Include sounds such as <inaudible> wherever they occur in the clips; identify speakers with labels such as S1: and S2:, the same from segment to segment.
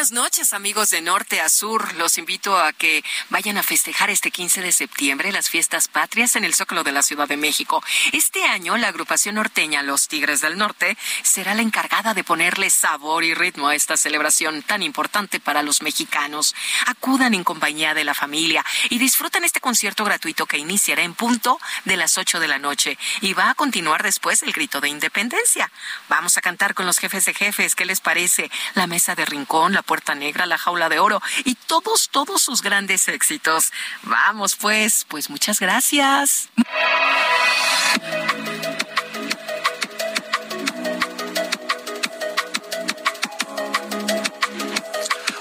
S1: Buenas noches, amigos de norte a sur. Los invito a que vayan a festejar este 15 de septiembre las fiestas patrias en el Zócalo de la Ciudad de México. Este año, la agrupación norteña Los Tigres del Norte será la encargada de ponerle sabor y ritmo a esta celebración tan importante para los mexicanos. Acudan en compañía de la familia y disfruten este concierto gratuito que iniciará en punto de las 8 de la noche y va a continuar después el grito de independencia. Vamos a cantar con los jefes de jefes. ¿Qué les parece? La mesa de rincón la Puerta Negra, La Jaula de Oro y todos, todos sus grandes éxitos. Vamos pues, pues muchas gracias.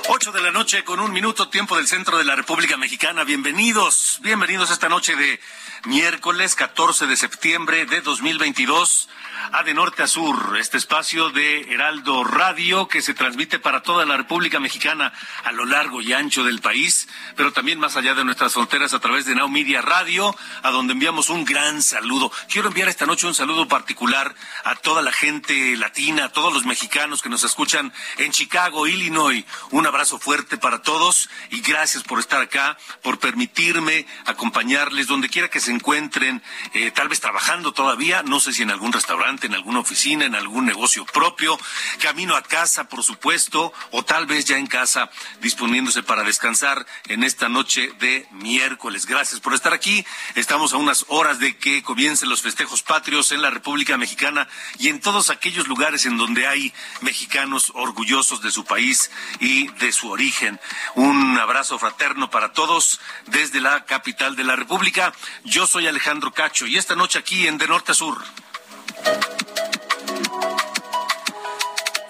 S2: Ocho de la noche con un minuto tiempo del centro de la República Mexicana. Bienvenidos, bienvenidos esta noche de miércoles 14 de septiembre de 2022 a de norte a sur, este espacio de Heraldo Radio que se transmite para toda la República Mexicana a lo largo y ancho del país, pero también más allá de nuestras fronteras a través de Now Media Radio, a donde enviamos un gran saludo. Quiero enviar esta noche un saludo particular a toda la gente latina, a todos los mexicanos que nos escuchan en Chicago, Illinois. Un abrazo fuerte para todos y gracias por estar acá, por permitirme acompañarles donde quiera que se encuentren, eh, tal vez trabajando todavía, no sé si en algún restaurante, en alguna oficina, en algún negocio propio, camino a casa, por supuesto, o tal vez ya en casa disponiéndose para descansar en esta noche de miércoles. Gracias por estar aquí. Estamos a unas horas de que comiencen los festejos patrios en la República Mexicana y en todos aquellos lugares en donde hay mexicanos orgullosos de su país y de su origen. Un abrazo fraterno para todos desde la capital de la República. Yo soy Alejandro Cacho y esta noche aquí en De Norte a Sur.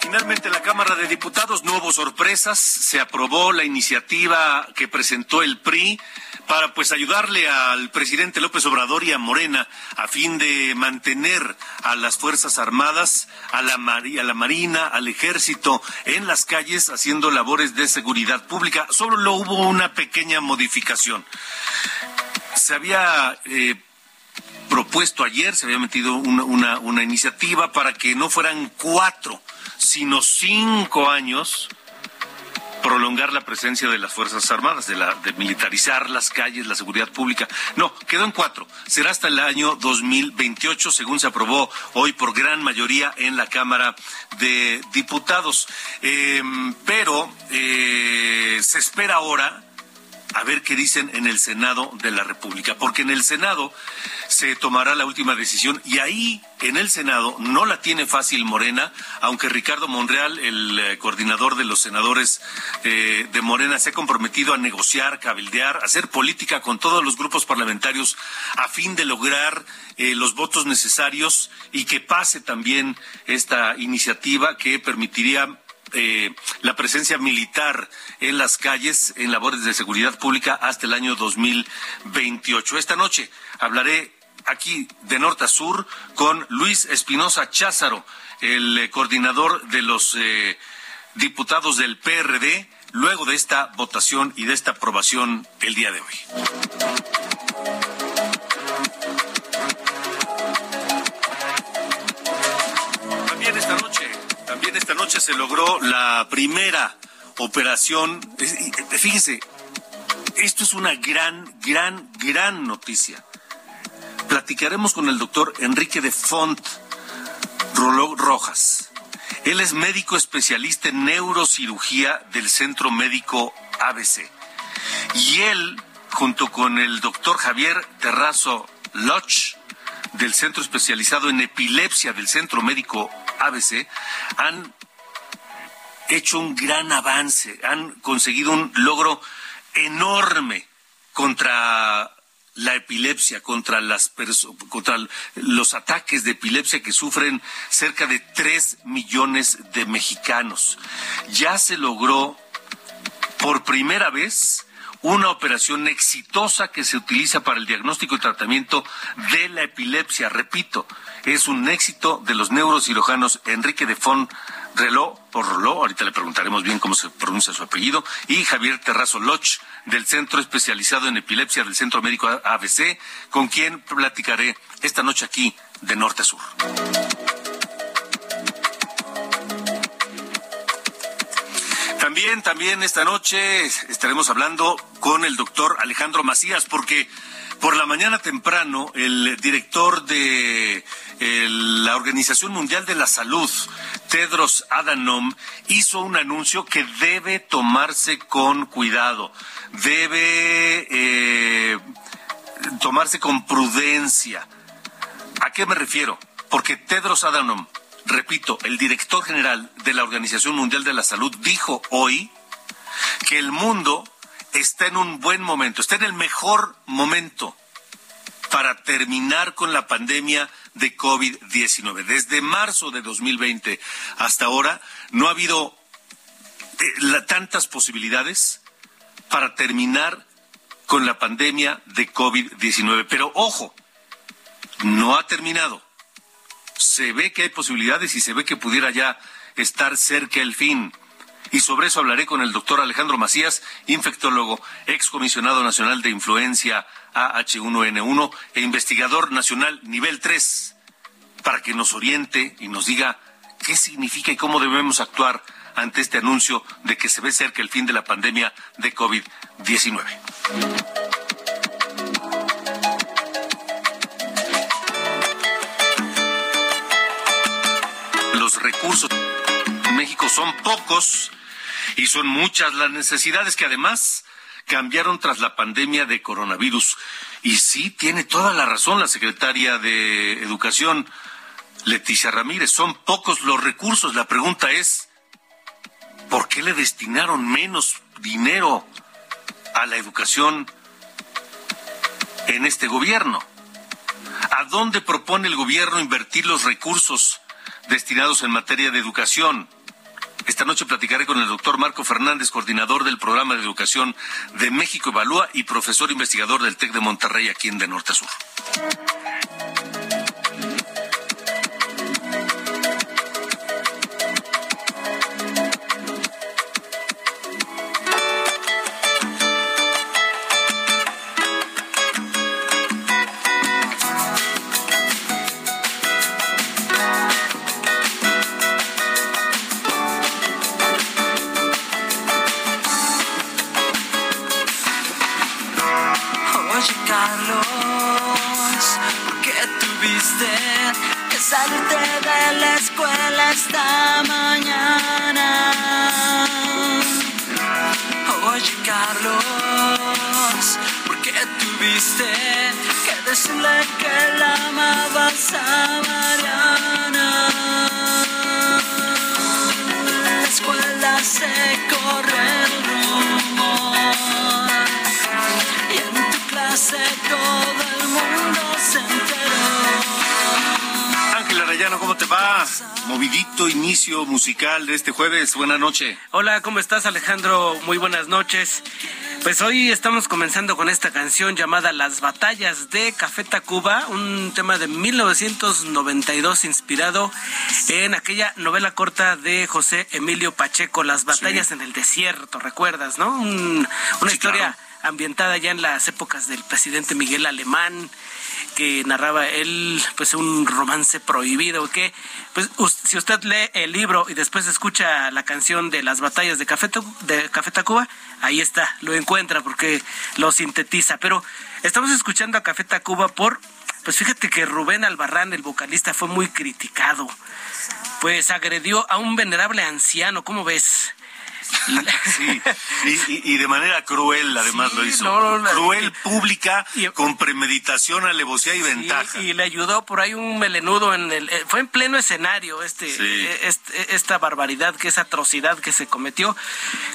S2: Finalmente, en la Cámara de Diputados no hubo sorpresas. Se aprobó la iniciativa que presentó el PRI para pues ayudarle al presidente López Obrador y a Morena a fin de mantener a las Fuerzas Armadas, a la, a la Marina, al Ejército en las calles haciendo labores de seguridad pública. Solo hubo una pequeña modificación. Se había eh, propuesto ayer, se había metido una, una, iniciativa para que no fueran cuatro, sino cinco años prolongar la presencia de las Fuerzas Armadas, de, la, de militarizar las calles, la seguridad pública. No, quedó en cuatro. Será hasta el año 2028, según se aprobó hoy por gran mayoría en la Cámara de Diputados. Eh, pero eh, se espera ahora a ver qué dicen en el Senado de la República, porque en el Senado se tomará la última decisión y ahí en el Senado no la tiene fácil Morena, aunque Ricardo Monreal, el eh, coordinador de los senadores eh, de Morena, se ha comprometido a negociar, cabildear, hacer política con todos los grupos parlamentarios a fin de lograr eh, los votos necesarios y que pase también esta iniciativa que permitiría eh, la presencia militar en las calles en labores de seguridad pública hasta el año 2028. Esta noche hablaré aquí de norte a sur con Luis Espinosa Cházaro, el eh, coordinador de los eh, diputados del PRD, luego de esta votación y de esta aprobación el día de hoy. Se logró la primera operación. Fíjense, esto es una gran, gran, gran noticia. Platicaremos con el doctor Enrique de Font Rojas. Él es médico especialista en neurocirugía del Centro Médico ABC. Y él, junto con el doctor Javier Terrazo Loch, del Centro Especializado en Epilepsia del Centro Médico ABC, han hecho un gran avance, han conseguido un logro enorme contra la epilepsia, contra, las contra los ataques de epilepsia que sufren cerca de 3 millones de mexicanos. Ya se logró por primera vez una operación exitosa que se utiliza para el diagnóstico y tratamiento de la epilepsia. Repito, es un éxito de los neurocirujanos Enrique de Fon Reló, por Reló, ahorita le preguntaremos bien cómo se pronuncia su apellido, y Javier Terrazo Loch, del Centro Especializado en Epilepsia del Centro Médico ABC, con quien platicaré esta noche aquí de norte a sur. También, también esta noche estaremos hablando con el doctor Alejandro Macías, porque por la mañana temprano el director de la Organización Mundial de la Salud, Tedros Adhanom, hizo un anuncio que debe tomarse con cuidado, debe eh, tomarse con prudencia. ¿A qué me refiero? Porque Tedros Adhanom repito, el director general de la Organización Mundial de la Salud dijo hoy que el mundo está en un buen momento, está en el mejor momento para terminar con la pandemia de COVID-19. Desde marzo de 2020 hasta ahora no ha habido eh, tantas posibilidades para terminar con la pandemia de COVID-19. Pero ojo, no ha terminado se ve que hay posibilidades y se ve que pudiera ya estar cerca el fin. Y sobre eso hablaré con el doctor Alejandro Macías, infectólogo, excomisionado nacional de influencia AH1N1 e investigador nacional nivel 3, para que nos oriente y nos diga qué significa y cómo debemos actuar ante este anuncio de que se ve cerca el fin de la pandemia de COVID-19. Recursos en México son pocos y son muchas las necesidades que además cambiaron tras la pandemia de coronavirus. Y sí, tiene toda la razón la secretaria de Educación, Leticia Ramírez, son pocos los recursos. La pregunta es, ¿por qué le destinaron menos dinero a la educación en este gobierno? ¿A dónde propone el gobierno invertir los recursos destinados en materia de educación. Esta noche platicaré con el doctor Marco Fernández, coordinador del programa de educación de México Evalúa y profesor investigador del TEC de Monterrey aquí en De Norte a Sur.
S3: Hola, ¿cómo estás Alejandro? Muy buenas noches. Pues hoy estamos comenzando con esta canción llamada Las batallas de Café Tacuba, un tema de 1992 inspirado en aquella novela corta de José Emilio Pacheco, Las batallas en el desierto, ¿recuerdas, no? una historia ambientada ya en las épocas del presidente Miguel Alemán que narraba él pues un romance prohibido que pues si usted lee el libro y después escucha la canción de las batallas de Café de Café Tacuba ahí está lo encuentra porque lo sintetiza pero estamos escuchando a Café Tacuba por Pues fíjate que Rubén Albarrán, el vocalista, fue muy criticado. Pues agredió a un venerable anciano, ¿cómo ves? <laughs>
S2: sí, y, de manera cruel además lo hizo. cruel, pública, con premeditación, alevosía y ventaja.
S3: Y le ayudó por ahí un melenudo en el... Eh, fue en pleno escenario este, eh, este, esta barbaridad, que esa atrocidad que se cometió,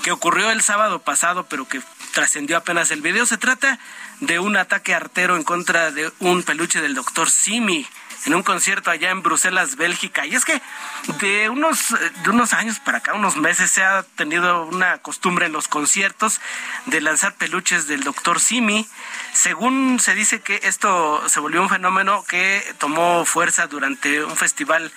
S3: que ocurrió el sábado pasado, pero que trascendió apenas el video. Se trata de un ataque artero en contra de un peluche del doctor Simi en un concierto allá en Bruselas, Bélgica. Y es que de unos, de unos años para acá, unos meses, se ha tenido una costumbre en los conciertos de lanzar peluches del doctor Simi. Según se dice que esto se volvió un fenómeno que tomó fuerza durante un festival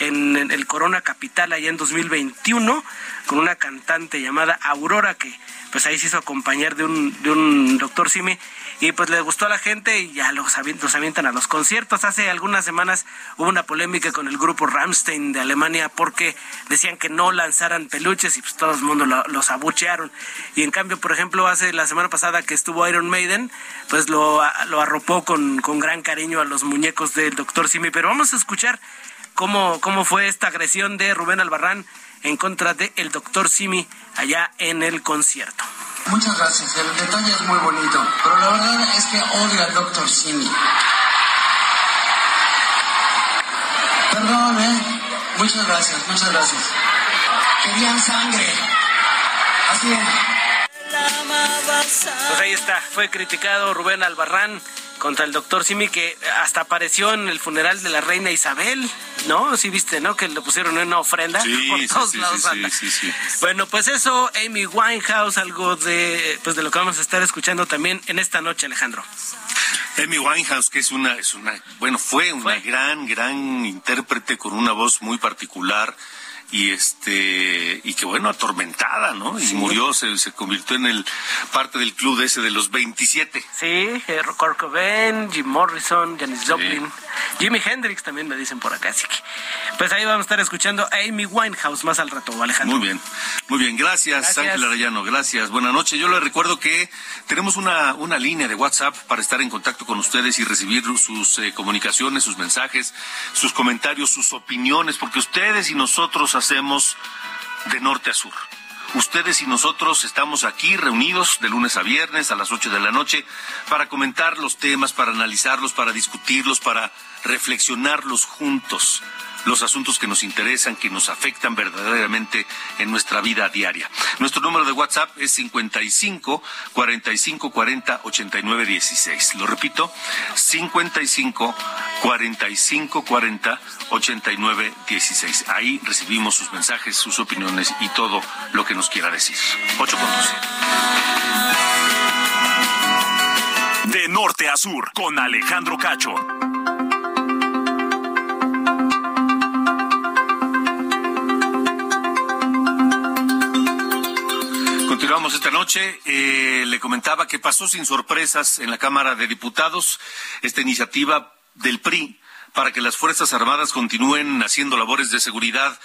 S3: en el Corona Capital allá en 2021 con una cantante llamada Aurora que pues ahí se hizo acompañar de un, de un doctor Simi y pues le gustó a la gente y ya los, los avientan a los conciertos. Hace algunas semanas hubo una polémica con el grupo Ramstein de Alemania porque decían que no lanzaran peluches y pues todo el mundo los abuchearon. Y en cambio, por ejemplo, hace la semana pasada que estuvo Iron Maiden, pues lo, lo arropó con, con gran cariño a los muñecos del doctor Simi. Pero vamos a escuchar cómo, cómo fue esta agresión de Rubén Albarrán en contra del el doctor Simi allá en el concierto.
S4: Muchas gracias, el detalle es muy bonito, pero la verdad es que odio al doctor Simi. Perdón, ¿eh? Muchas gracias, muchas gracias. Querían sangre. Así es.
S3: Pues ahí está, fue criticado Rubén Albarrán contra el doctor Simi que hasta apareció en el funeral de la reina Isabel, ¿no? Sí viste, ¿no? Que le pusieron una ofrenda
S2: sí, por todos lados. Sí, sí,
S3: bueno, pues eso, Amy Winehouse, algo de, pues de lo que vamos a estar escuchando también en esta noche, Alejandro.
S2: Amy Winehouse, que es una, es una, bueno, fue una gran, gran intérprete con una voz muy particular y este y que bueno atormentada no y murió se, se convirtió en el parte del club ese de los 27
S3: sí eh, Kurt Cobain Jim Morrison Janis Joplin Jimi Hendrix también me dicen por acá así que pues ahí vamos a estar escuchando a Amy Winehouse más al rato Alejandro.
S2: Muy bien muy bien gracias, Ángel Arellano gracias buenas noches yo les recuerdo que tenemos una una línea de WhatsApp para estar en contacto con ustedes y recibir sus eh, comunicaciones sus mensajes sus comentarios sus opiniones porque ustedes y nosotros hacemos de norte a sur. Ustedes y nosotros estamos aquí reunidos de lunes a viernes a las 8 de la noche para comentar los temas, para analizarlos, para discutirlos, para reflexionarlos juntos los asuntos que nos interesan, que nos afectan verdaderamente en nuestra vida diaria. Nuestro número de WhatsApp es 55 45 40 89 16. Lo repito, 55 45 40 89 16. Ahí recibimos sus mensajes, sus opiniones y todo lo que nos quiera decir. 8 con
S5: De norte a sur, con Alejandro Cacho.
S2: Continuamos esta noche. Eh, le comentaba que pasó sin sorpresas en la Cámara de Diputados esta iniciativa del PRI para que las Fuerzas Armadas continúen haciendo labores de seguridad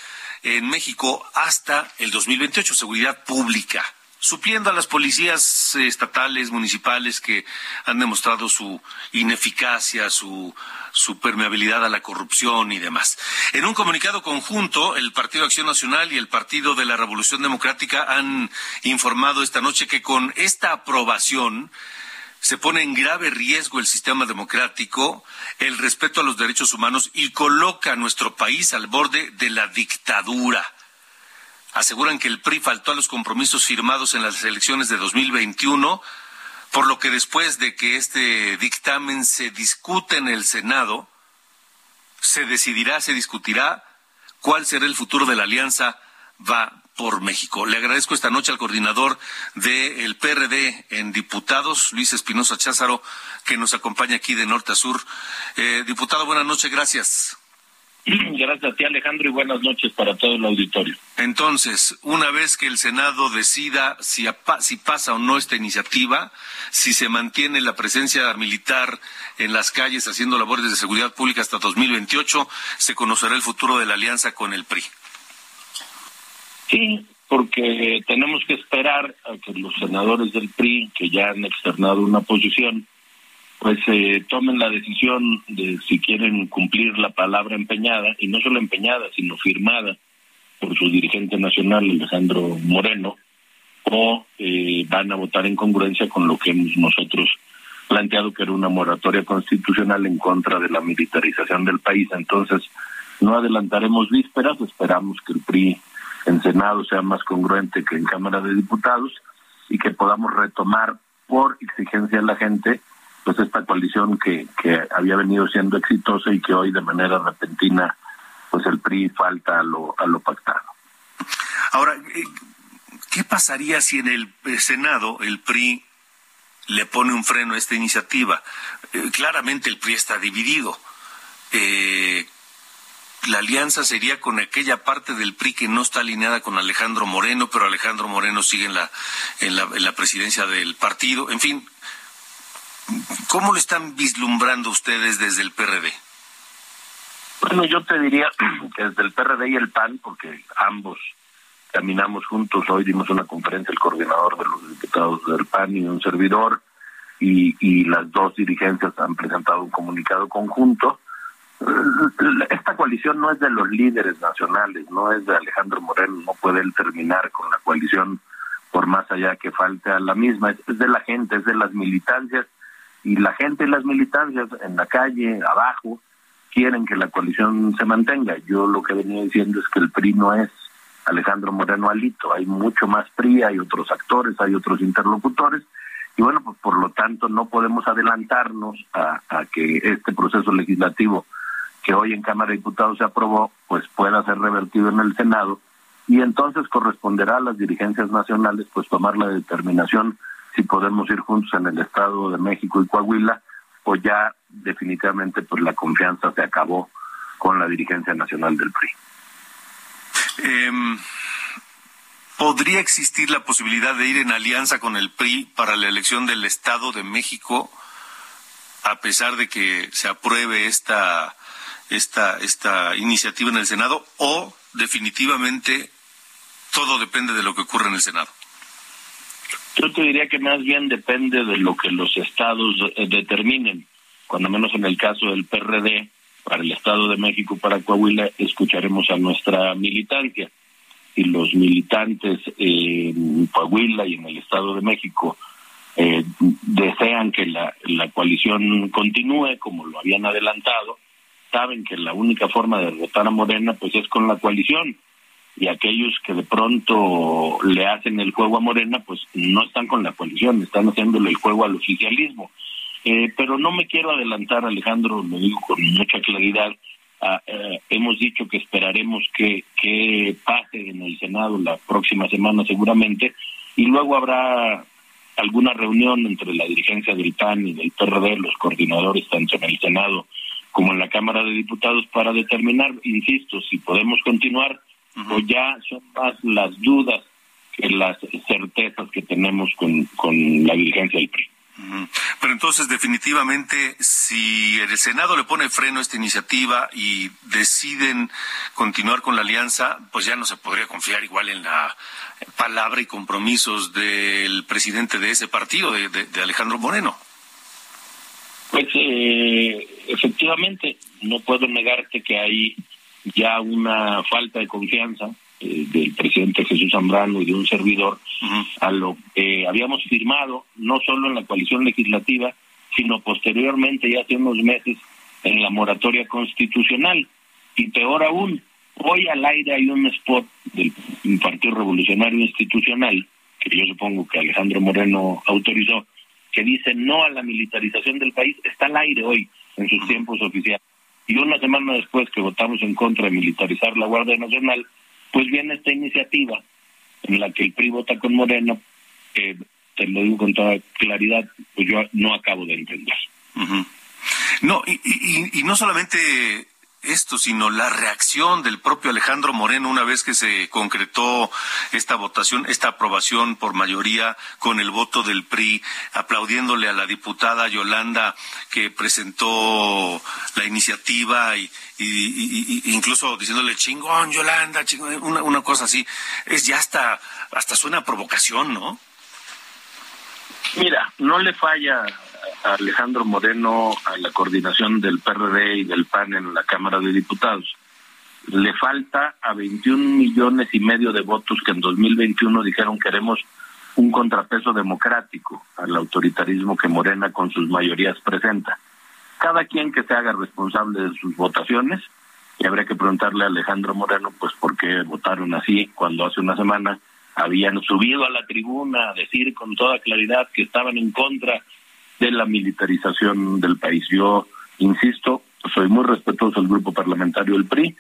S2: en México hasta el 2028, seguridad pública supliendo a las policías estatales, municipales que han demostrado su ineficacia, su, su permeabilidad a la corrupción y demás. En un comunicado conjunto, el Partido Acción Nacional y el Partido de la Revolución Democrática han informado esta noche que con esta aprobación se pone en grave riesgo el sistema democrático, el respeto a los derechos humanos y coloca a nuestro país al borde de la dictadura aseguran que el PRI faltó a los compromisos firmados en las elecciones de 2021, por lo que después de que este dictamen se discute en el Senado, se decidirá, se discutirá cuál será el futuro de la alianza va por México. Le agradezco esta noche al coordinador del PRD en diputados, Luis Espinosa Cházaro, que nos acompaña aquí de norte a sur. Eh, diputado, buenas noches, gracias. <clears throat>
S6: Gracias a ti, Alejandro, y buenas noches para todo el auditorio.
S2: Entonces, una vez que el Senado decida si, si pasa o no esta iniciativa, si se mantiene la presencia militar en las calles haciendo labores de seguridad pública hasta 2028, se conocerá el futuro de la alianza con el PRI.
S6: Sí, porque tenemos que esperar a que los senadores del PRI, que ya han externado una posición, pues eh, tomen la decisión de si quieren cumplir la palabra empeñada, y no solo empeñada, sino firmada por su dirigente nacional, Alejandro Moreno, o eh, van a votar en congruencia con lo que hemos nosotros planteado que era una moratoria constitucional en contra de la militarización del país. Entonces, no adelantaremos vísperas, esperamos que el PRI en Senado sea más congruente que en Cámara de Diputados y que podamos retomar por exigencia de la gente pues esta coalición que, había venido siendo exitosa y que hoy de manera repentina pues el PRI falta a lo, a lo pactado.
S2: Ahora, eh, ¿qué pasaría si en el Senado el PRI le pone un freno a esta iniciativa. Eh, claramente el PRI está dividido. Eh, la alianza sería con aquella parte del PRI que no está alineada con Alejandro Moreno, pero Alejandro Moreno sigue en la, en la presidencia del partido. En fin, ¿cómo lo están vislumbrando ustedes desde el PRD?
S6: Bueno, yo te diría <clears throat> que desde el PRD y el PAN, porque ambos caminamos juntos. Hoy dimos una conferencia el coordinador de los diputados del PAN y un servidor, y, y las dos dirigencias han presentado un comunicado conjunto. <clears throat> Esta coalición no es de los líderes nacionales, no es de Alejandro Moreno, no puede él terminar con la coalición por más allá que falte a la misma, es de la gente, es de las militancias, y la gente y las militancias en la calle, abajo, quieren que la coalición se mantenga. Yo lo que venía diciendo es que el PRI no es Alejandro Moreno Alito. Hay mucho más PRI, hay otros actores, hay otros interlocutores. Y bueno, pues por lo tanto no podemos adelantarnos a, que este proceso legislativo que hoy en Cámara de Diputados se aprobó, pues pueda ser revertido en el Senado. Y entonces corresponderá a las dirigencias nacionales pues tomar la determinación si podemos ir juntos en el Estado de México y Coahuila o ya definitivamente pues la confianza se acabó con la dirigencia nacional del PRI.
S2: Eh, ¿Podría existir la posibilidad de ir en alianza con el PRI para la elección del Estado de México, a pesar de que se apruebe esta, esta, esta iniciativa en el Senado, o definitivamente todo depende de lo que ocurre en el Senado?
S6: Yo te diría que más bien depende de lo que los estados eh, determinen. Cuando menos en el caso del PRD, para el Estado de México, para Coahuila, escucharemos a nuestra militancia. Y los militantes en Coahuila y en el Estado de México eh, desean que la, la coalición continúe como lo habían adelantado, saben que la única forma de derrotar a Morena pues es con la coalición y aquellos que de pronto le hacen el juego a Morena pues no están con la coalición, están haciéndole el juego al oficialismo. Eh, pero no me quiero adelantar, Alejandro, lo digo con mucha claridad. Ah, eh, hemos dicho que esperaremos que, que pase en el Senado la próxima semana seguramente y luego habrá alguna reunión entre la dirigencia del PAN y del PRD, los coordinadores tanto en el Senado como en la Cámara de Diputados para determinar, insisto, si podemos continuar o ya son más las dudas que las certezas que tenemos con, con la dirigencia del PRI.
S2: Pero entonces, definitivamente, si el Senado le pone freno a esta iniciativa y deciden continuar con la alianza, pues ya no se podría confiar igual en la palabra y compromisos del presidente de ese partido, de, Alejandro Moreno.
S6: Pues eh, efectivamente, no puedo negarte que hay ya una falta de confianza eh, del presidente Jesús Zambrano y de un servidor a lo que habíamos firmado, no solo en la coalición legislativa, sino posteriormente, ya hace unos meses, en la moratoria constitucional. Y peor aún, hoy al aire hay un spot del Partido Revolucionario Institucional, que yo supongo que Alejandro Moreno autorizó, que dice no a la militarización del país, está al aire hoy en sus tiempos oficiales. Y una semana después que votamos en contra de militarizar la Guardia Nacional, pues viene esta iniciativa en la que el PRI vota con Moreno, que te lo digo con toda claridad, pues yo no acabo de entender.
S2: No, y, y, no solamente esto, sino la reacción del propio Alejandro Moreno una vez que se concretó esta votación, esta aprobación por mayoría con el voto del PRI, aplaudiéndole a la diputada Yolanda que presentó la iniciativa y, incluso diciéndole chingón Yolanda, chingón, una, una cosa así, es ya hasta hasta suena provocación, ¿no?
S6: Mira, no le falla Alejandro Moreno a la coordinación del PRD y del PAN en la Cámara de Diputados. Le falta a 21 millones y medio de votos que en 2021 dijeron queremos un contrapeso democrático al autoritarismo que Morena con sus mayorías presenta. Cada quien que se haga responsable de sus votaciones, y habría que preguntarle a Alejandro Moreno, pues por qué votaron así cuando hace una semana habían subido a la tribuna a decir con toda claridad que estaban en contra de la militarización del país. Yo insisto, soy muy respetuoso del grupo parlamentario del PRI,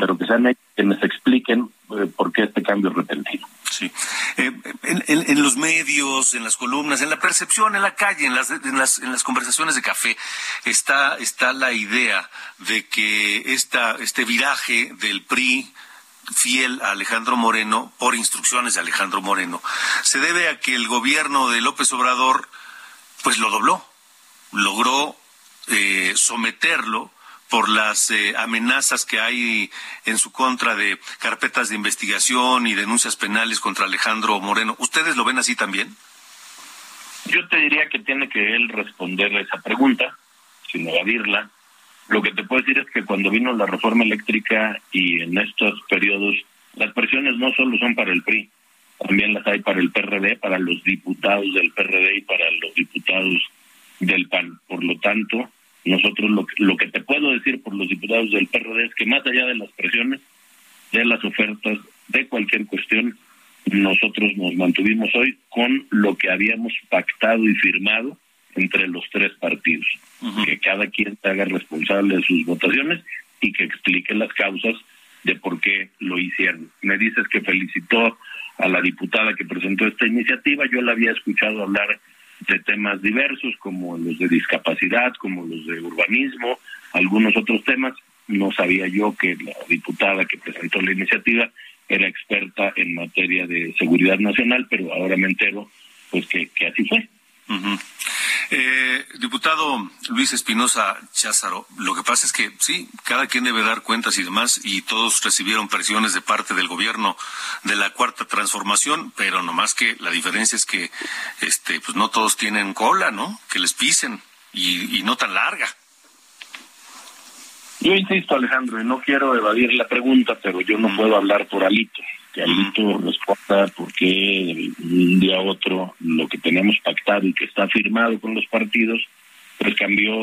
S6: pero que sean quienes expliquen eh, por qué este cambio repentino.
S2: Sí. Eh, en, los medios, en las columnas, en la percepción, en la calle, en las, en las, en las conversaciones de café, está, está la idea de que esta, este viraje del PRI fiel a Alejandro Moreno por instrucciones de Alejandro Moreno se debe a que el gobierno de López Obrador pues lo dobló, logró eh, someterlo por las eh, amenazas que hay en su contra de carpetas de investigación y denuncias penales contra Alejandro Moreno. ¿Ustedes lo ven así también?
S6: Yo te diría que tiene que él responder a esa pregunta, sin evadirla. Lo que te puedo decir es que cuando vino la reforma eléctrica y en estos periodos, las presiones no solo son para el PRI, también las hay para el PRD, para los diputados del PRD y para los diputados del PAN. Por lo tanto, nosotros lo, lo que te puedo decir por los diputados del PRD es que más allá de las presiones, de las ofertas, de cualquier cuestión, nosotros nos mantuvimos hoy con lo que habíamos pactado y firmado entre los tres partidos, que cada quien se haga responsable de sus votaciones y que explique las causas de por qué lo hicieron. Me dices que felicitó a la diputada que presentó esta iniciativa, yo la había escuchado hablar de temas diversos como los de discapacidad, como los de urbanismo, algunos otros temas. No sabía yo que la diputada que presentó la iniciativa era experta en materia de seguridad nacional, pero ahora me entero pues que, que así fue.
S2: Eh, diputado Luis Espinosa Cházaro, lo que pasa es que sí, cada quien debe dar cuentas y demás, y todos recibieron presiones de parte del gobierno de la cuarta transformación, pero nomás que la diferencia es que este, pues no todos tienen cola, ¿no? Que les pisen y, y no tan larga.
S6: Yo insisto, Alejandro, y no quiero evadir la pregunta, pero yo no puedo hablar por Alito que Alito responda por qué un día a otro lo que teníamos pactado y que está firmado con los partidos, pues cambió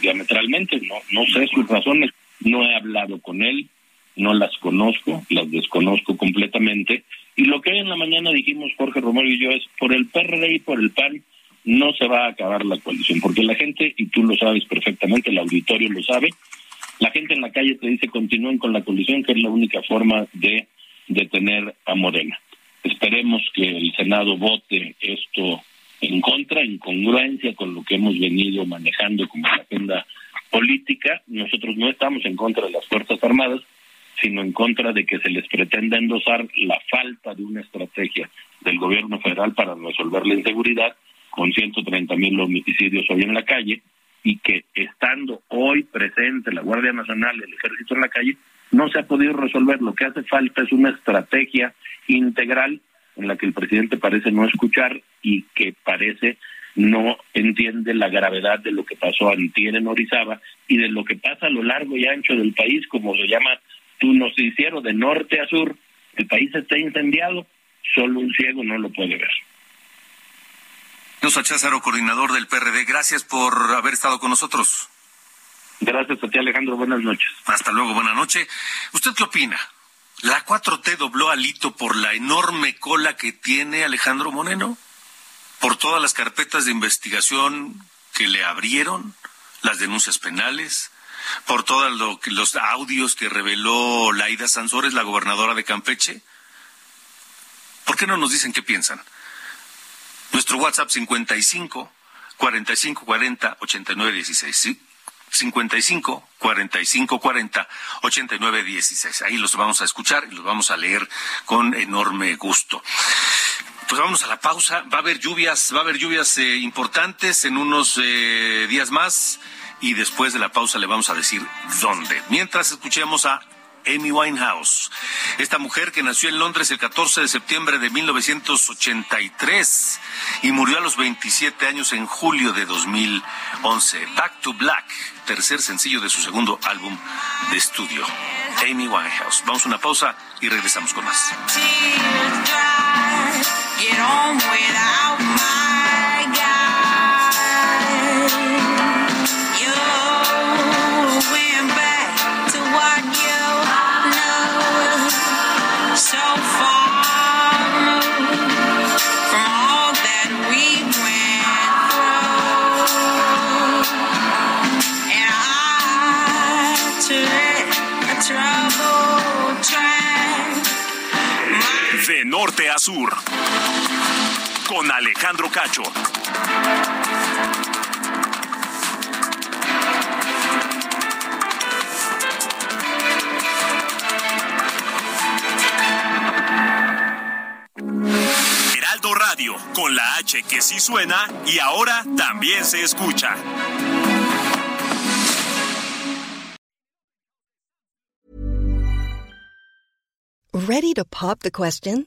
S6: diametralmente. No, no sé sus razones, no he hablado con él, no las conozco, las desconozco completamente. Y lo que hoy en la mañana dijimos Jorge Romero y yo es, por el PRD y por el PAN no se va a acabar la coalición, porque la gente, y tú lo sabes perfectamente, el auditorio lo sabe, la gente en la calle te dice continúen con la coalición, que es la única forma de detener a Morena. Esperemos que el Senado vote esto en contra, en congruencia con lo que hemos venido manejando como agenda política. Nosotros no estamos en contra de las Fuerzas Armadas, sino en contra de que se les pretenda endosar la falta de una estrategia del gobierno federal para resolver la inseguridad con 130 mil homicidios hoy en la calle y que estando hoy presente la Guardia Nacional el Ejército en la calle, no se ha podido resolver. Lo que hace falta es una estrategia integral en la que el presidente parece no escuchar y que parece no entiende la gravedad de lo que pasó antier en Orizaba y de lo que pasa a lo largo y ancho del país, como se llama tu noticiero de norte a sur. El país está incendiado, solo un ciego no lo puede ver.
S2: Rosa Cházaro, coordinador del PRD, gracias por haber estado con nosotros.
S6: Gracias a ti, Alejandro. Buenas noches.
S2: Hasta luego, buenas noches. ¿Usted qué opina? ¿La 4T dobló alito por la enorme cola que tiene Alejandro Moreno? ¿Por todas las carpetas de investigación que le abrieron? ¿Las denuncias penales? ¿Por todos los audios que reveló Laida Sansores, la gobernadora de Campeche? ¿Por qué no nos dicen qué piensan? Nuestro WhatsApp 55 45 40 89 16. ¿sí? 55 45 40 89 16. Ahí los vamos a escuchar y los vamos a leer con enorme gusto. Pues vamos a la pausa. Va a haber lluvias, va a haber lluvias eh, importantes en unos eh, días más y después de la pausa le vamos a decir dónde. Mientras escuchemos a
S5: Amy Winehouse. Esta mujer que nació en Londres el 14 de septiembre de 1983 y murió a los 27 años en julio de 2011. Back to Black, tercer sencillo de su segundo álbum de estudio. Amy Winehouse. Vamos a una pausa y regresamos con más.
S7: Norte a sur. Con Alejandro Cacho. Heraldo Radio, con la H que sí suena y ahora también se escucha.
S8: Ready to pop the question?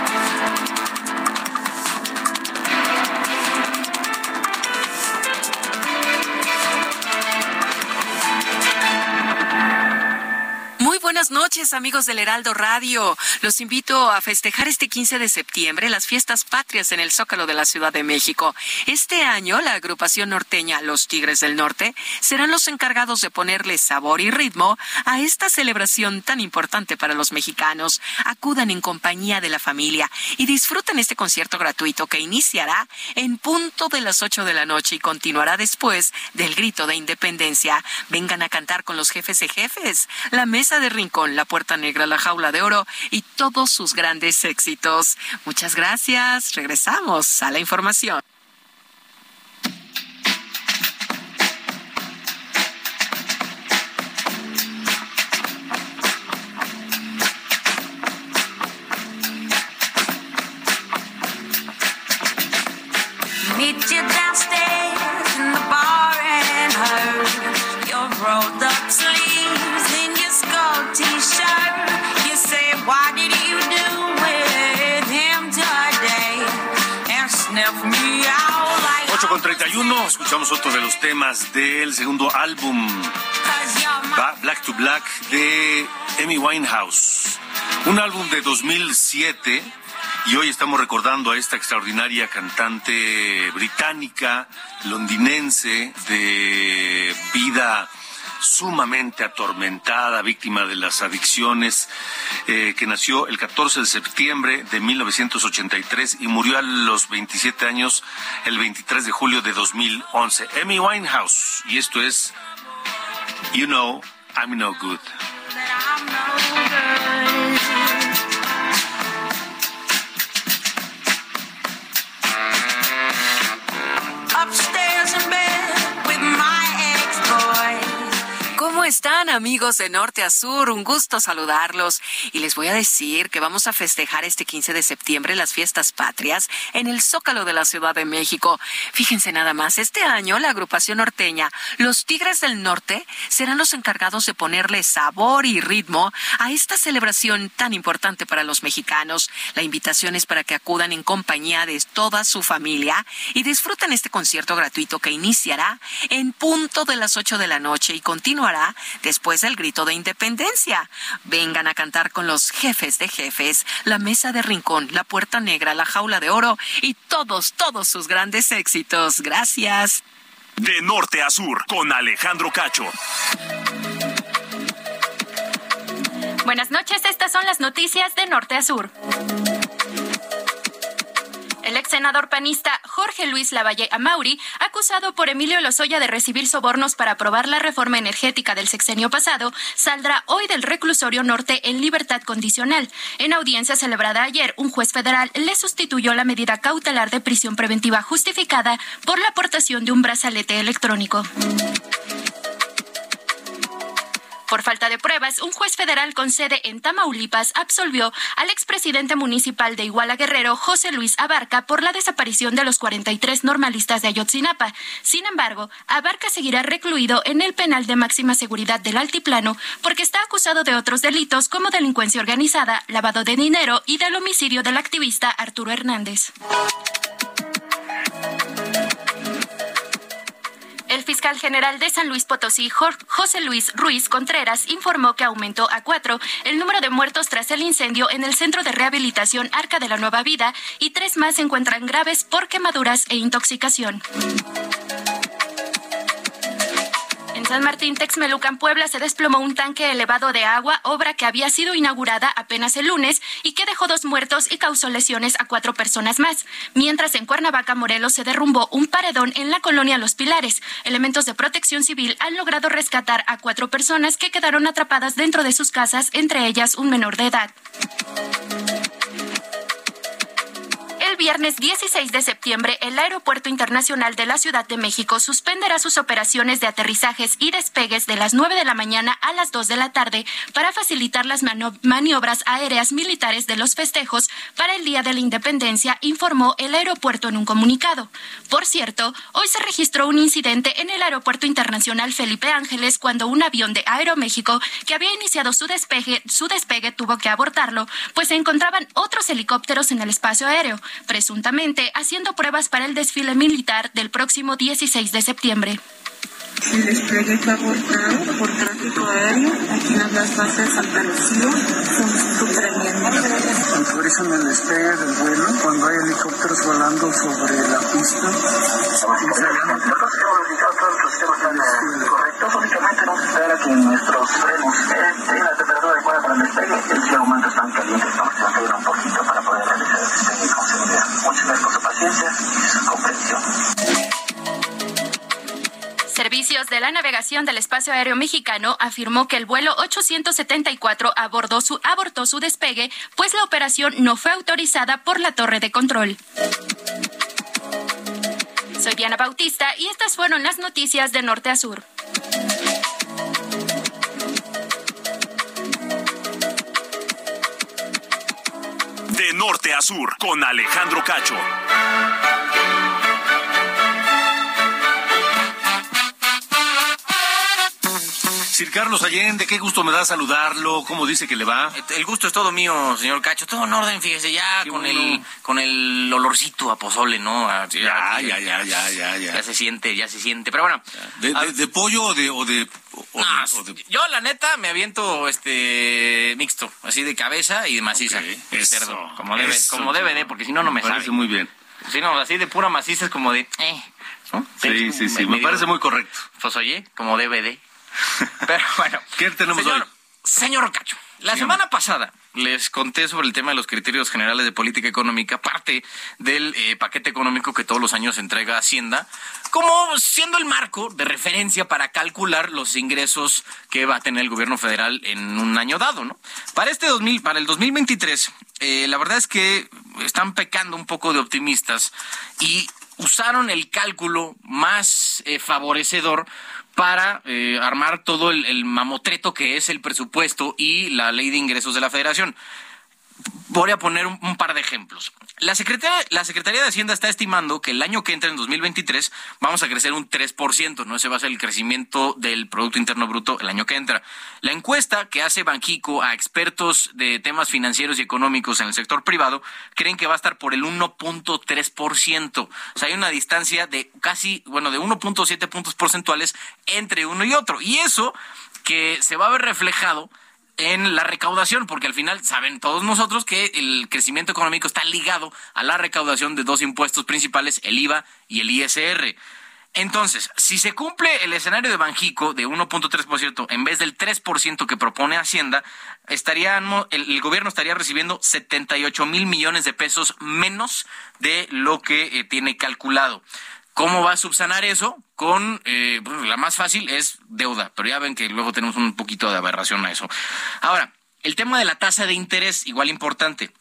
S1: Buenas noches, amigos del Heraldo Radio. Los invito a festejar este 15 de septiembre las fiestas patrias en el Zócalo de la Ciudad de México. Este año, la agrupación norteña Los Tigres del Norte serán los encargados de ponerle sabor y ritmo a esta celebración tan importante para los mexicanos. Acudan en compañía de la familia y disfruten este concierto gratuito que iniciará en punto de las 8 de la noche y continuará después del grito de independencia. Vengan a cantar con los jefes de jefes. La mesa de Rincón, La Puerta Negra, La Jaula de Oro y todos sus grandes éxitos. Muchas gracias. Regresamos a la información.
S5: Con 31, escuchamos otro de los temas del segundo álbum Black to Black de Amy Winehouse. Un álbum de 2007 y hoy estamos recordando a esta extraordinaria cantante británica, londinense, de vida sumamente atormentada, víctima de las adicciones, eh, que nació el 14 de septiembre de 1983 y murió a los 27 años el 23 de julio de 2011. Amy Winehouse, y esto es You Know I'm No Good.
S1: Están amigos de norte a sur? Un gusto saludarlos. Y les voy a decir que vamos a festejar este 15 de septiembre las fiestas patrias en el Zócalo de la Ciudad de México. Fíjense nada más, este año la agrupación norteña, los Tigres del Norte, serán los encargados de ponerle sabor y ritmo a esta celebración tan importante para los mexicanos. La invitación es para que acudan en compañía de toda su familia y disfruten este concierto gratuito que iniciará en punto de las 8 de la noche y continuará después del grito de independencia. Vengan a cantar con los jefes de jefes, la mesa de rincón, la puerta negra, la jaula de oro y todos, todos sus grandes éxitos. Gracias.
S7: De norte a sur, con Alejandro Cacho.
S9: Buenas noches, estas son las noticias de norte a sur. El ex senador panista Jorge Luis Lavalle Amauri, acusado por Emilio Lozoya de recibir sobornos para aprobar la reforma energética del sexenio pasado, saldrá hoy del reclusorio norte en libertad condicional. En audiencia celebrada ayer, un juez federal le sustituyó la medida cautelar de prisión preventiva justificada por la aportación de un brazalete electrónico. Por falta de pruebas, un juez federal con sede en Tamaulipas absolvió al expresidente municipal de Iguala Guerrero, José Luis Abarca, por la desaparición de los 43 normalistas de Ayotzinapa. Sin embargo, Abarca seguirá recluido en el penal de máxima seguridad del Altiplano porque está acusado de otros delitos como delincuencia organizada, lavado de dinero y del homicidio del activista Arturo Hernández. El fiscal general de San Luis Potosí, José Luis Ruiz Contreras, informó que aumentó a cuatro el número de muertos tras el incendio en el centro de rehabilitación Arca de la Nueva Vida y tres más se encuentran graves por quemaduras e intoxicación. San Martín Texmelucan, Puebla, se desplomó un tanque elevado de agua, obra que había sido inaugurada apenas el lunes y que dejó dos muertos y causó lesiones a cuatro personas más. Mientras en Cuernavaca, Morelos, se derrumbó un paredón en la colonia Los Pilares. Elementos de protección civil han logrado rescatar a cuatro personas que quedaron atrapadas dentro de sus casas, entre ellas un menor de edad. Viernes 16 de septiembre, el Aeropuerto Internacional de la Ciudad de México suspenderá sus operaciones de aterrizajes y despegues de las 9 de la mañana a las 2 de la tarde para facilitar las maniobras aéreas militares de los festejos para el Día de la Independencia, informó el aeropuerto en un comunicado. Por cierto, hoy se registró un incidente en el Aeropuerto Internacional Felipe Ángeles cuando un avión de Aeroméxico que había iniciado su despegue, su despegue tuvo que abortarlo, pues se encontraban otros helicópteros en el espacio aéreo presuntamente haciendo pruebas para el desfile militar del próximo 16 de septiembre.
S10: El despliegue fue abortado por tráfico aéreo. Aquí en las bases de Santa Lucía son subterráneas.
S11: Autorizan el despegue del vuelo cuando hay helicópteros volando sobre la pista.
S12: correctos, únicamente no se espera que nuestros frenos tengan la temperatura adecuada para el despegue. El cielo aumenta están calientes, estamos a un poquito para poder realizar el despegue con seguridad. Muchas gracias por su paciencia y su comprensión.
S9: Servicios de la Navegación del Espacio Aéreo Mexicano afirmó que el vuelo 874 abordó su, abortó su despegue, pues la operación no fue autorizada por la torre de control. Soy Diana Bautista y estas fueron las noticias de norte a sur.
S7: De norte a sur, con Alejandro Cacho.
S5: Sir Carlos Allende, qué gusto me da saludarlo. ¿Cómo dice que le va?
S13: El gusto es todo mío, señor Cacho. Todo en orden, fíjese, ya con el con el olorcito a pozole, ¿no?
S5: ya, ya, ya, ya, ya,
S13: ya. se siente, ya se siente. Pero bueno.
S5: ¿De, pollo o de, o de,
S13: Yo, la neta, me aviento este mixto, así de cabeza y de maciza.
S5: de cerdo.
S13: Como debe, como debe de, porque si no, no me,
S5: me parece muy bien.
S13: Si no, así de pura maciza es como de. Eh,
S5: Sí, sí, sí, me, parece muy correcto.
S13: Pues oye, como debe de. <laughs> Pero bueno.
S5: ¿Qué tenemos
S13: señor,
S5: hoy?
S13: Señor Cacho, la semana pasada les conté sobre el tema de los criterios generales de política económica, parte del eh, paquete económico que todos los años entrega Hacienda, como siendo el marco de referencia para calcular los ingresos que va a tener el gobierno federal en un año dado, ¿no? Para este 2000, para el 2023, eh, la verdad es que están pecando un poco de optimistas y usaron el cálculo más eh, favorecedor para eh, armar todo el, mamotreto que es el presupuesto y la ley de ingresos de la federación. Voy a poner un, par de ejemplos. La Secretaría, la Secretaría de Hacienda está estimando que el año que entra, en 2023, vamos a crecer un 3%, ¿no? Ese va a ser el crecimiento del Producto Interno Bruto el año que entra. La encuesta que hace Banquico a expertos de temas financieros y económicos en el sector privado creen que va a estar por el 1.3%. O sea, hay una distancia de casi, bueno, de 1.7 puntos porcentuales entre uno y otro. Y eso que se va a ver reflejado en la recaudación, porque al final saben todos nosotros que el crecimiento económico está ligado a la recaudación de dos impuestos principales, el IVA y el ISR. Entonces, si se cumple el escenario de Banjico de 1.3% en vez del 3% que propone Hacienda, estaríamos, el, gobierno estaría recibiendo 78 mil millones de pesos menos de lo que eh, tiene calculado. ¿Cómo va a subsanar eso? Con eh, pues, la más fácil es deuda, pero ya ven que luego tenemos un poquito de aberración a eso. Ahora, el tema de la tasa de interés, igual importante.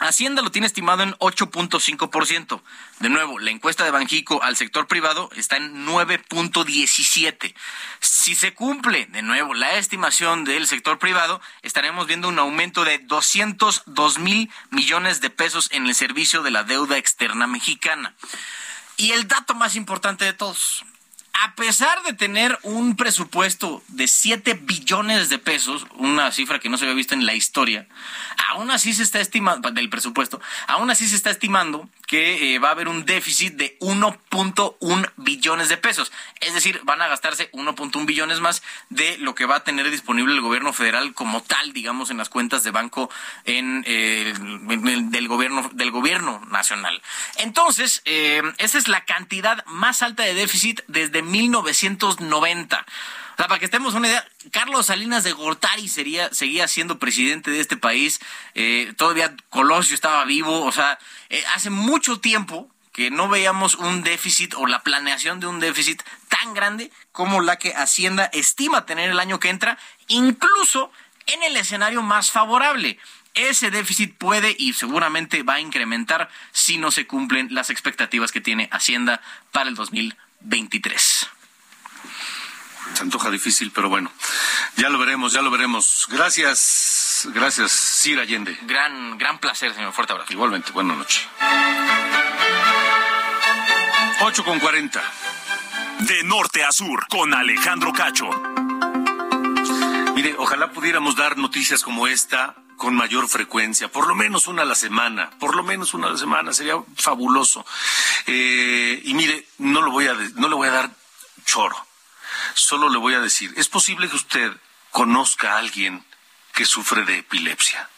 S13: Hacienda lo tiene estimado en 8.5%. De nuevo, la encuesta de Banjico al sector privado está en 9.17. Si se cumple, de nuevo, la estimación del sector privado, estaremos viendo un aumento de 202 mil millones de pesos en el servicio de la deuda externa mexicana. Y el dato más importante de todos, a pesar de tener un presupuesto de 7 billones de pesos, una cifra que no se había visto en la historia, aún así se está estimando, del presupuesto, aún así se está estimando que eh, va a haber un déficit de 1.1 billones de pesos. Es decir, van a gastarse 1.1 billones más de lo que va a tener disponible el gobierno federal como tal, digamos, en las cuentas de banco en, eh, del gobierno del gobierno nacional. Entonces, eh, esa es la cantidad más alta de déficit desde 1990 para que estemos una idea, Carlos Salinas de Gortari sería, seguía siendo presidente de este país, eh, todavía Colosio estaba vivo, o sea, eh, hace mucho tiempo que no veíamos un déficit o la planeación de un déficit tan grande como la que Hacienda estima tener el año que entra, incluso en el escenario más favorable. Ese déficit puede y seguramente va a incrementar si no se cumplen las expectativas que tiene Hacienda para el 2023.
S2: Se antoja difícil, pero bueno, ya lo veremos, ya lo veremos. Gracias, gracias, Sir Allende.
S13: Gran, gran placer, señor. Fuerte abrazo.
S2: Igualmente, buenas noches. 8 con 40.
S7: De norte a sur, con Alejandro Cacho.
S2: Mire, ojalá pudiéramos dar noticias como esta con mayor frecuencia, por lo menos una a la semana, por lo menos una a la semana, sería fabuloso. Eh, y mire, no lo voy a, no le voy a dar choro Solo le voy a decir, es posible que usted conozca a alguien que sufre de epilepsia.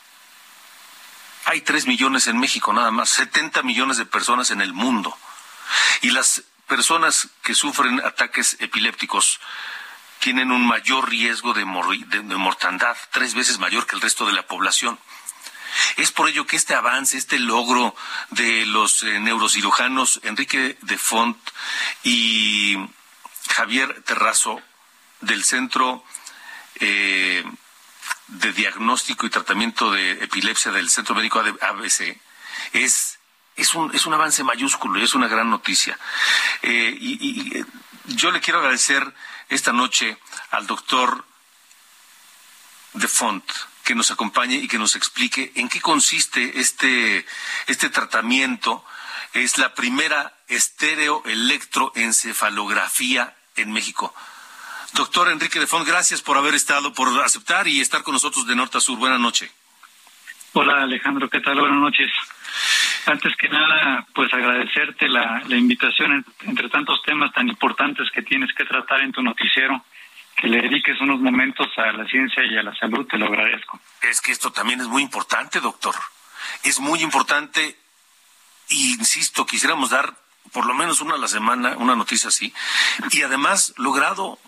S2: Hay tres millones en México nada más, 70 millones de personas en el mundo. Y las personas que sufren ataques epilépticos tienen un mayor riesgo de, mortandad, tres veces mayor que el resto de la población. Es por ello que este avance, este logro de los eh, neurocirujanos Enrique de Font y Javier Terrazo del Centro eh, de Diagnóstico y Tratamiento de Epilepsia del Centro Médico ABC es, es, un, es un avance mayúsculo y es una gran noticia. Eh, y, y yo le quiero agradecer esta noche al doctor de Font que nos acompañe y que nos explique en qué consiste este, este tratamiento. Es la primera estereoelectroencefalografía en México. Doctor Enrique de Font, gracias por haber estado, por aceptar y estar con nosotros de norte a sur. Buenas noches.
S14: Hola Alejandro, ¿qué tal? Buenas noches. Antes que nada, pues agradecerte la, invitación entre tantos temas tan importantes que tienes que tratar en tu noticiero, que le dediques unos momentos a la ciencia y a la salud, te lo agradezco.
S2: Es que esto también es muy importante, doctor. Es muy importante, e insisto, quisiéramos dar por lo menos una a la semana, una noticia así, y además logrado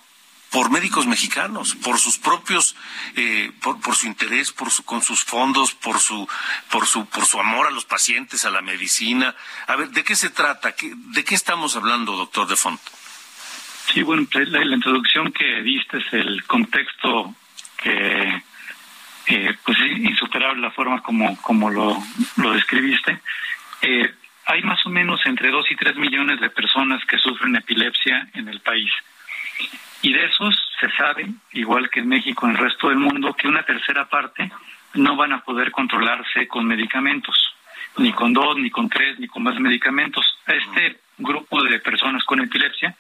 S2: por médicos mexicanos, por sus propios, eh, por, su interés, por su, con sus fondos, por su, por su, por su amor a los pacientes, a la medicina. A ver, ¿de qué se trata? ¿De qué estamos hablando, doctor De Font?
S14: Sí, bueno, pues, la, introducción que diste es el contexto que, eh, pues es insuperable la forma como, como lo, lo describiste. Eh, hay más o menos entre 2 y 3 millones de personas que sufren epilepsia en el país. Y de esos se sabe, igual que en México, en el resto del mundo, que una tercera parte no van a poder controlarse con medicamentos, ni con dos, ni con tres, ni con más medicamentos. A este grupo de personas con epilepsia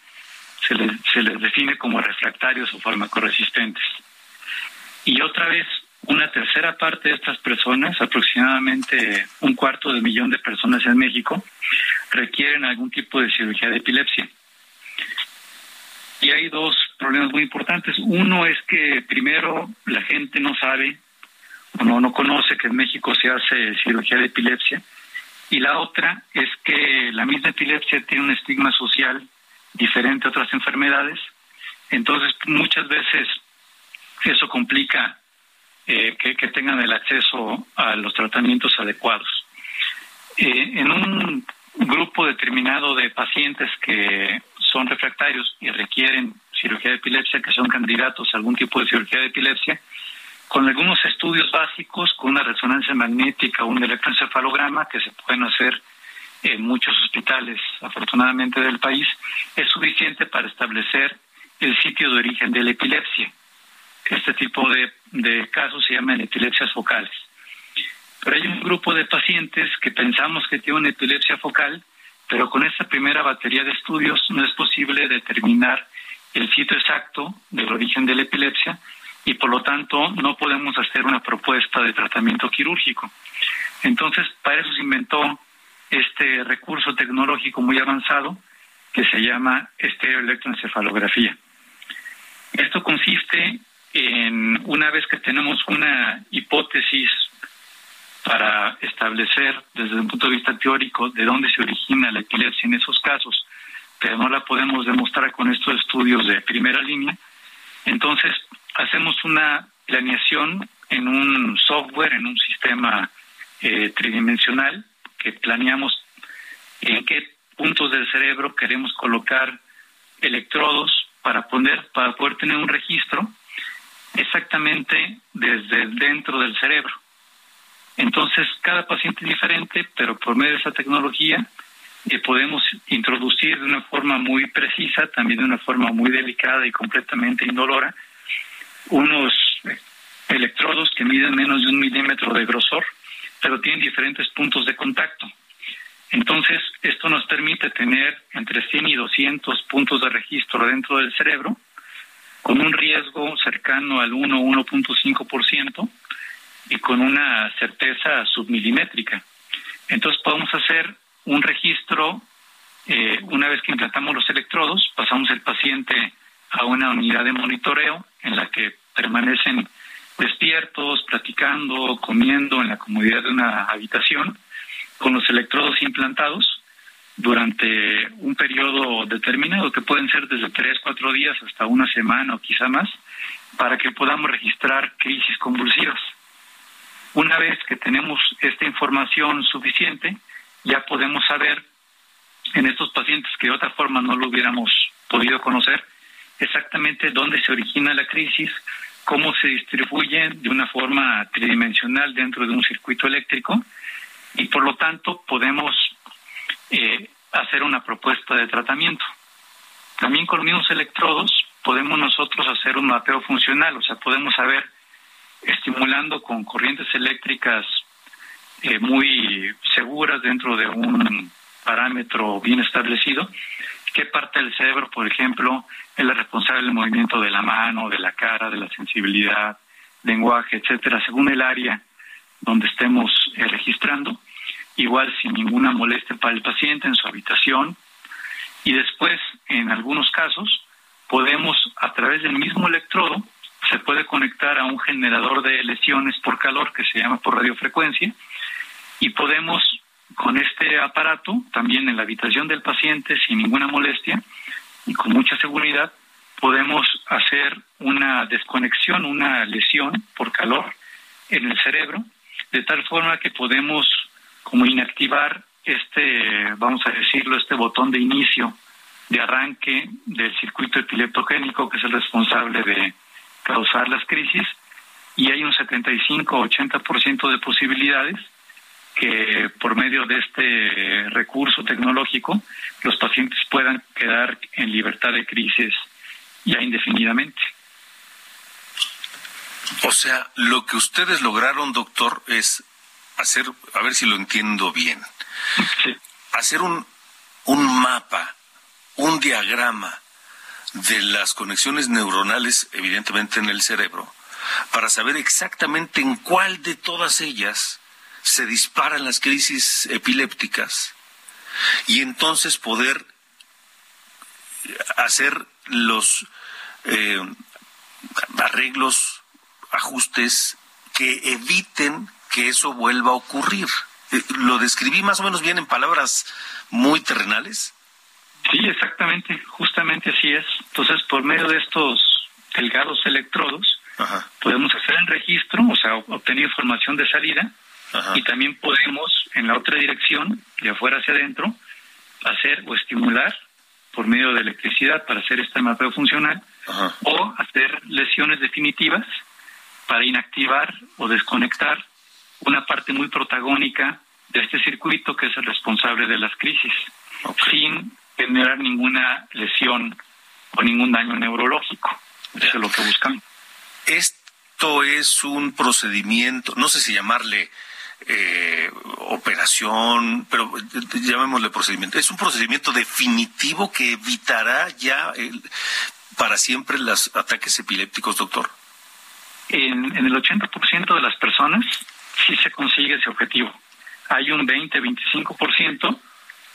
S14: se les, se les define como refractarios o farmacoresistentes. Y otra vez, una tercera parte de estas personas, aproximadamente un cuarto de millón de personas en México, requieren algún tipo de cirugía de epilepsia. Y hay dos problemas muy importantes. Uno es que primero la gente no sabe o no, no conoce que en México se hace cirugía de epilepsia. Y la otra es que la misma epilepsia tiene un estigma social diferente a otras enfermedades. Entonces, muchas veces eso complica eh, que, tengan el acceso a los tratamientos adecuados. Eh, en un grupo determinado de pacientes que son refractarios y requieren cirugía de epilepsia, que son candidatos a algún tipo de cirugía de epilepsia, con algunos estudios básicos, con una resonancia magnética, un electroencefalograma que se pueden hacer en muchos hospitales, afortunadamente del país, es suficiente para establecer el sitio de origen de la epilepsia. Este tipo de, casos se llaman epilepsias focales. Pero hay un grupo de pacientes que pensamos que tienen epilepsia focal, pero con esta primera batería de estudios no es posible determinar el sitio exacto del origen de la epilepsia y por lo tanto no podemos hacer una propuesta de tratamiento quirúrgico. Entonces, para eso se inventó este recurso tecnológico muy avanzado que se llama estereoelectroencefalografía. Esto consiste en, una vez que tenemos una hipótesis para establecer desde un punto de vista teórico de dónde se origina la epilepsia en esos casos, pero no la podemos demostrar con estos estudios de primera línea, entonces hacemos una planeación en un software, en un sistema eh, tridimensional, que planeamos en qué puntos del cerebro queremos colocar electrodos para poner para poder tener un registro exactamente desde dentro del cerebro. Entonces, cada paciente es diferente, pero por medio de esa tecnología eh, podemos introducir de una forma muy precisa, también de una forma muy delicada y completamente indolora, unos electrodos que miden menos de un milímetro de grosor, pero tienen diferentes puntos de contacto. Entonces, esto nos permite tener entre 100 y 200 puntos de registro dentro del cerebro, con un riesgo cercano al 1 1.5% y con una certeza submilimétrica. Entonces podemos hacer un registro, eh, una vez que implantamos los electrodos, pasamos el paciente a una unidad de monitoreo en la que permanecen despiertos, platicando, comiendo en la comodidad de una habitación, con los electrodos implantados durante un periodo determinado, que pueden ser desde tres, cuatro días hasta una semana o quizá más, para que podamos registrar crisis convulsivas. Una vez que tenemos esta información suficiente, ya podemos saber en estos pacientes que de otra forma no lo hubiéramos podido conocer, exactamente dónde se origina la crisis, cómo se distribuye de una forma tridimensional dentro de un circuito eléctrico y por lo tanto podemos eh, hacer una propuesta de tratamiento. También con los mismos electrodos podemos nosotros hacer un mapeo funcional, o sea, podemos saber, estimulando con corrientes eléctricas eh, muy seguras dentro de un parámetro bien establecido, qué parte del cerebro, por ejemplo, es la responsable del movimiento de la mano, de la cara, de la sensibilidad, lenguaje, etcétera, según el área donde estemos eh, registrando, igual sin ninguna molestia para el paciente en su habitación. Y después, en algunos casos, podemos, a través del mismo electrodo, se puede conectar a un generador de lesiones por calor que se llama por radiofrecuencia y podemos con este aparato, también en la habitación del paciente, sin ninguna molestia y con mucha seguridad, podemos hacer una desconexión, una lesión por calor en el cerebro, de tal forma que podemos como inactivar este, vamos a decirlo, este botón de inicio, de arranque del circuito epileptogénico, que es el responsable de causar las crisis, y hay un 75-80% de posibilidades que por medio de este recurso tecnológico los pacientes puedan quedar en libertad de crisis ya indefinidamente.
S5: O sea, lo que ustedes lograron, doctor, es hacer, a ver si lo entiendo bien, hacer un, un mapa, un diagrama de las conexiones neuronales, evidentemente en el cerebro, para saber exactamente en cuál de todas ellas se disparan las crisis epilépticas y entonces poder hacer los eh, arreglos, ajustes que eviten que eso vuelva a ocurrir. Eh, ¿Lo describí más o menos bien en palabras muy terrenales?
S14: Sí, exactamente, justamente así es. Entonces, por medio de estos delgados electrodos, podemos hacer el registro, o sea, obtener información de salida, y también podemos, en la otra dirección, de afuera hacia adentro, hacer o estimular por medio de electricidad para hacer este mapeo funcional, o hacer lesiones definitivas para inactivar o desconectar una parte muy protagónica de este circuito que es el responsable de las crisis, sin generar ninguna lesión o ningún daño neurológico. Eso es lo que buscamos.
S2: Esto es un procedimiento, no sé si llamarle eh, operación, pero llamémosle procedimiento. Es un procedimiento definitivo que evitará ya para siempre los ataques epilépticos, doctor.
S14: En, en el 80% de las personas sí se consigue ese objetivo. Hay un 20-25%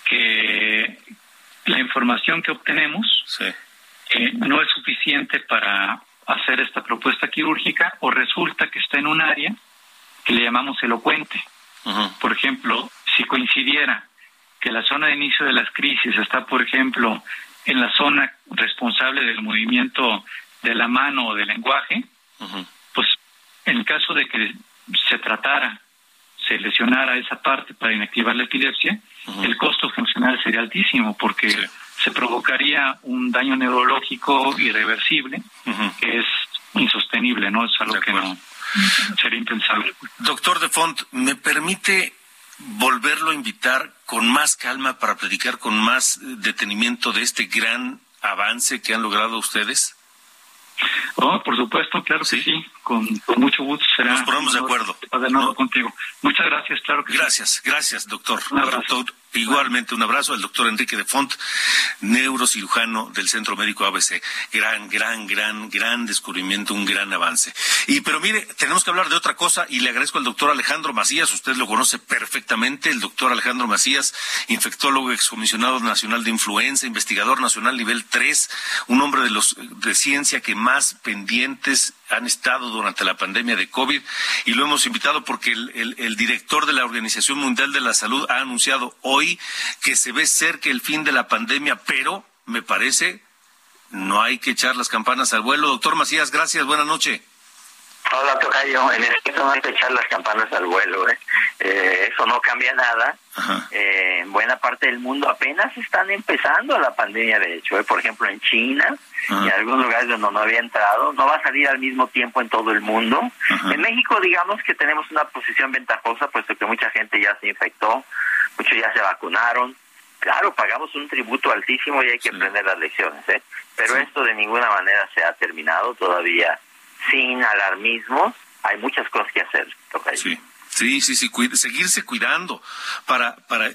S14: que la información que obtenemos eh, no es suficiente para hacer esta propuesta quirúrgica o resulta que está en un área que le llamamos elocuente. Por ejemplo, si coincidiera que la zona de inicio de las crisis está, por ejemplo, en la zona responsable del movimiento de la mano o del lenguaje, pues en el caso de que tratara, se lesionara esa parte para inactivar la epilepsia, el costo funcional sería altísimo porque se provocaría un daño neurológico irreversible que es insostenible, ¿no? Es algo que no sería impensable.
S2: Doctor De Font, ¿me permite volverlo a invitar con más calma para platicar con más detenimiento de este gran avance que han logrado ustedes?
S14: Oh, por supuesto, claro que sí, con, mucho gusto será.
S2: Nos ponemos de acuerdo.
S14: De contigo. Muchas gracias, claro que
S2: gracias,
S14: sí.
S2: Gracias, doctor. doctor Igualmente, un abrazo al doctor Enrique de Font, neurocirujano del Centro Médico ABC. Gran, gran, gran, gran descubrimiento, un gran avance. Y, pero mire, tenemos que hablar de otra cosa y le agradezco al doctor Alejandro Macías, usted lo conoce perfectamente, el doctor Alejandro Macías, infectólogo excomisionado nacional de influenza, investigador nacional nivel 3, un hombre de los de ciencia que más pendientes han estado durante la pandemia de COVID y lo hemos invitado porque el, director de la Organización Mundial de la Salud ha anunciado hoy que se ve cerca el fin de la pandemia, pero me parece no hay que echar las campanas al vuelo. Doctor Macías, gracias, buenas noches.
S15: Hola, Tocayo. En este no hay que echar las campanas al vuelo. ¿eh? Eh, eso no cambia nada. Eh, en buena parte del mundo apenas están empezando la pandemia, de hecho. Por ejemplo, en China y en algunos lugares donde no había entrado. No va a salir al mismo tiempo en todo el mundo. En México, digamos que tenemos una posición ventajosa, puesto que mucha gente ya se infectó, muchos ya se vacunaron. Claro, pagamos un tributo altísimo y hay que aprender las lecciones. ¿eh? Pero esto de ninguna manera se ha terminado todavía sin alarmismo, hay muchas cosas que hacer.
S2: Sí. Sí, sí, sí, seguirse cuidando. Para, para,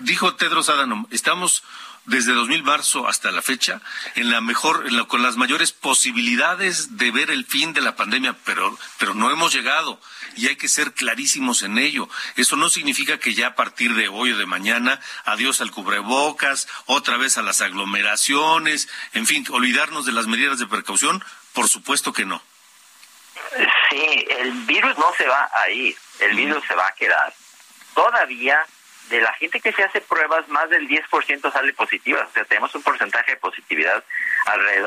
S2: dijo Tedros Adhanom, estamos desde 2000 marzo hasta la fecha en la mejor, con las mayores posibilidades de ver el fin de la pandemia, pero, pero no hemos llegado y hay que ser clarísimos en ello. Eso no significa que ya a partir de hoy o de mañana, adiós al cubrebocas, otra vez a las aglomeraciones, en fin, olvidarnos de las medidas de precaución, por supuesto que no.
S15: Sí, el virus no se va a ir, el virus se va a quedar. Todavía de la gente que se hace pruebas, más del 10% sale positiva. O sea, tenemos un porcentaje de positividad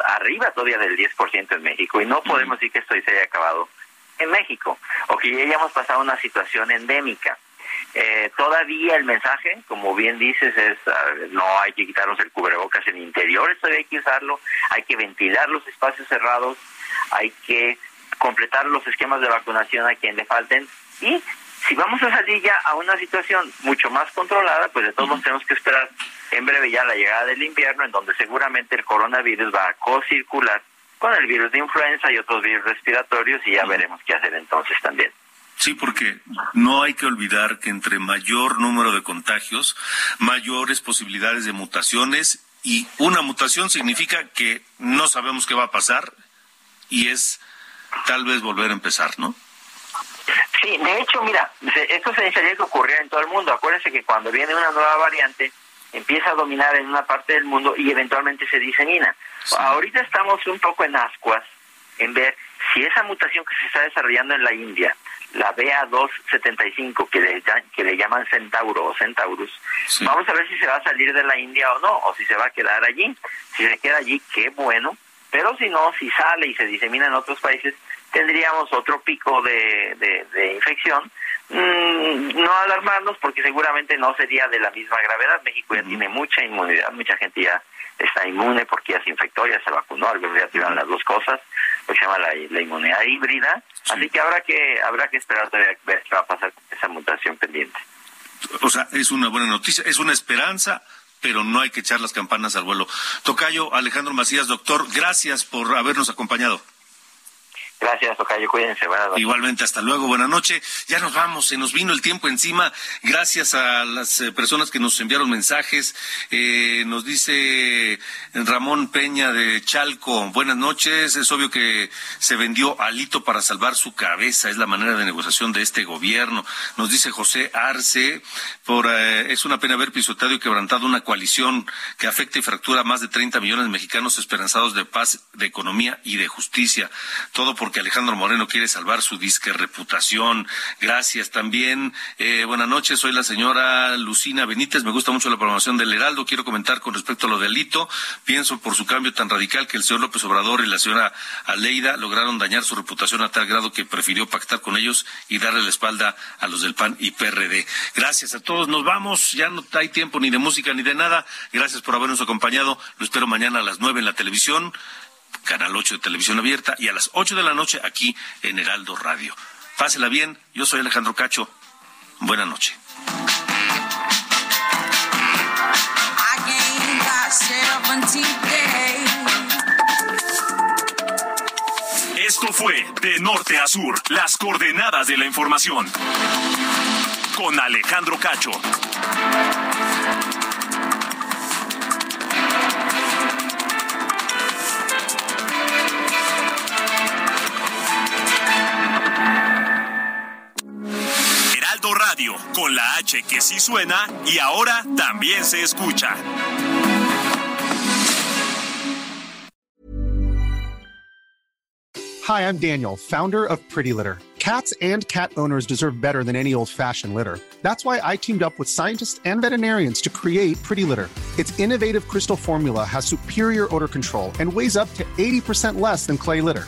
S15: arriba todavía del 10% en México y no podemos decir que esto se haya acabado en México o que ya hayamos pasado una situación endémica. Eh, todavía el mensaje, como bien dices, es no hay que quitarnos el cubrebocas en interiores, todavía hay que usarlo, hay que ventilar los espacios cerrados, hay que completar los esquemas de vacunación a quien le falten. Y si vamos a salir ya a una situación mucho más controlada, pues de todos modos tenemos que esperar en breve ya la llegada del invierno, en donde seguramente el coronavirus va a co-circular con el virus de influenza y otros virus respiratorios y ya veremos qué hacer entonces también.
S2: Sí, porque no hay que olvidar que entre mayor número de contagios, mayores posibilidades de mutaciones y una mutación significa que no sabemos qué va a pasar y es tal vez volver a empezar, ¿no?
S15: Sí, de hecho, mira, esto se necesitaría que ocurriera en todo el mundo. Acuérdense que cuando viene una nueva variante, empieza a dominar en una parte del mundo y eventualmente se disemina. Ahorita estamos un poco en ascuas en ver si esa mutación que se está desarrollando en la India la BA275 que le, que le llaman Centauro o Centaurus. Vamos a ver si se va a salir de la India o no, o si se va a quedar allí. Si se queda allí, qué bueno, pero si no, si sale y se disemina en otros países, tendríamos otro pico de, de, infección. Mm, no alarmarnos porque seguramente no sería de la misma gravedad. México ya tiene mucha inmunidad, mucha gente ya está inmune porque ya se infectó, ya se vacunó, algunos ya tiran las dos cosas, lo que se llama la, inmunidad híbrida. Así que habrá que habrá que esperar todavía ver qué va a pasar con esa mutación pendiente.
S2: O sea, es una buena noticia, es una esperanza, pero no hay que echar las campanas al vuelo. Tocayo Alejandro Macías, doctor, gracias por habernos acompañado.
S15: Gracias, Tocayo. Cuídense. Buenas.
S2: Igualmente, hasta luego. Buenas noches. Ya nos vamos. Se nos vino el tiempo encima. Gracias a las eh, personas que nos enviaron mensajes. Eh, nos dice Ramón Peña de Chalco. Buenas noches. Es obvio que se vendió alito para salvar su cabeza. Es la manera de negociación de este gobierno. Nos dice José Arce. Por, eh, es una pena haber pisoteado y quebrantado una coalición que afecta y fractura a más de 30 millones de mexicanos esperanzados de paz, de economía y de justicia. Todo por que Alejandro Moreno quiere salvar su disque reputación. Gracias también. Eh, buenas noches, soy la señora Lucina Benítez. Me gusta mucho la programación del Heraldo. Quiero comentar con respecto a lo del hito. Pienso por su cambio tan radical que el señor López Obrador y la señora Aleida lograron dañar su reputación a tal grado que prefirió pactar con ellos y darle la espalda a los del PAN y PRD. Gracias a todos. Nos vamos. Ya no hay tiempo ni de música ni de nada. Gracias por habernos acompañado. Lo espero mañana a las nueve en la televisión. Canal 8 de Televisión Abierta, y a las 8 de la noche aquí en Heraldo Radio. Pásela bien, yo soy Alejandro Cacho. Buena noche.
S7: Esto fue De Norte a Sur, las coordenadas de la información. Con Alejandro Cacho. Con la H que sí suena y ahora también se escucha.
S16: Hi, I'm Daniel, founder of Pretty Litter. Cats and cat owners deserve better than any old-fashioned litter. That's why I teamed up with scientists and veterinarians to create Pretty Litter. Its innovative crystal formula has superior odor control and weighs up to 80% less than clay litter.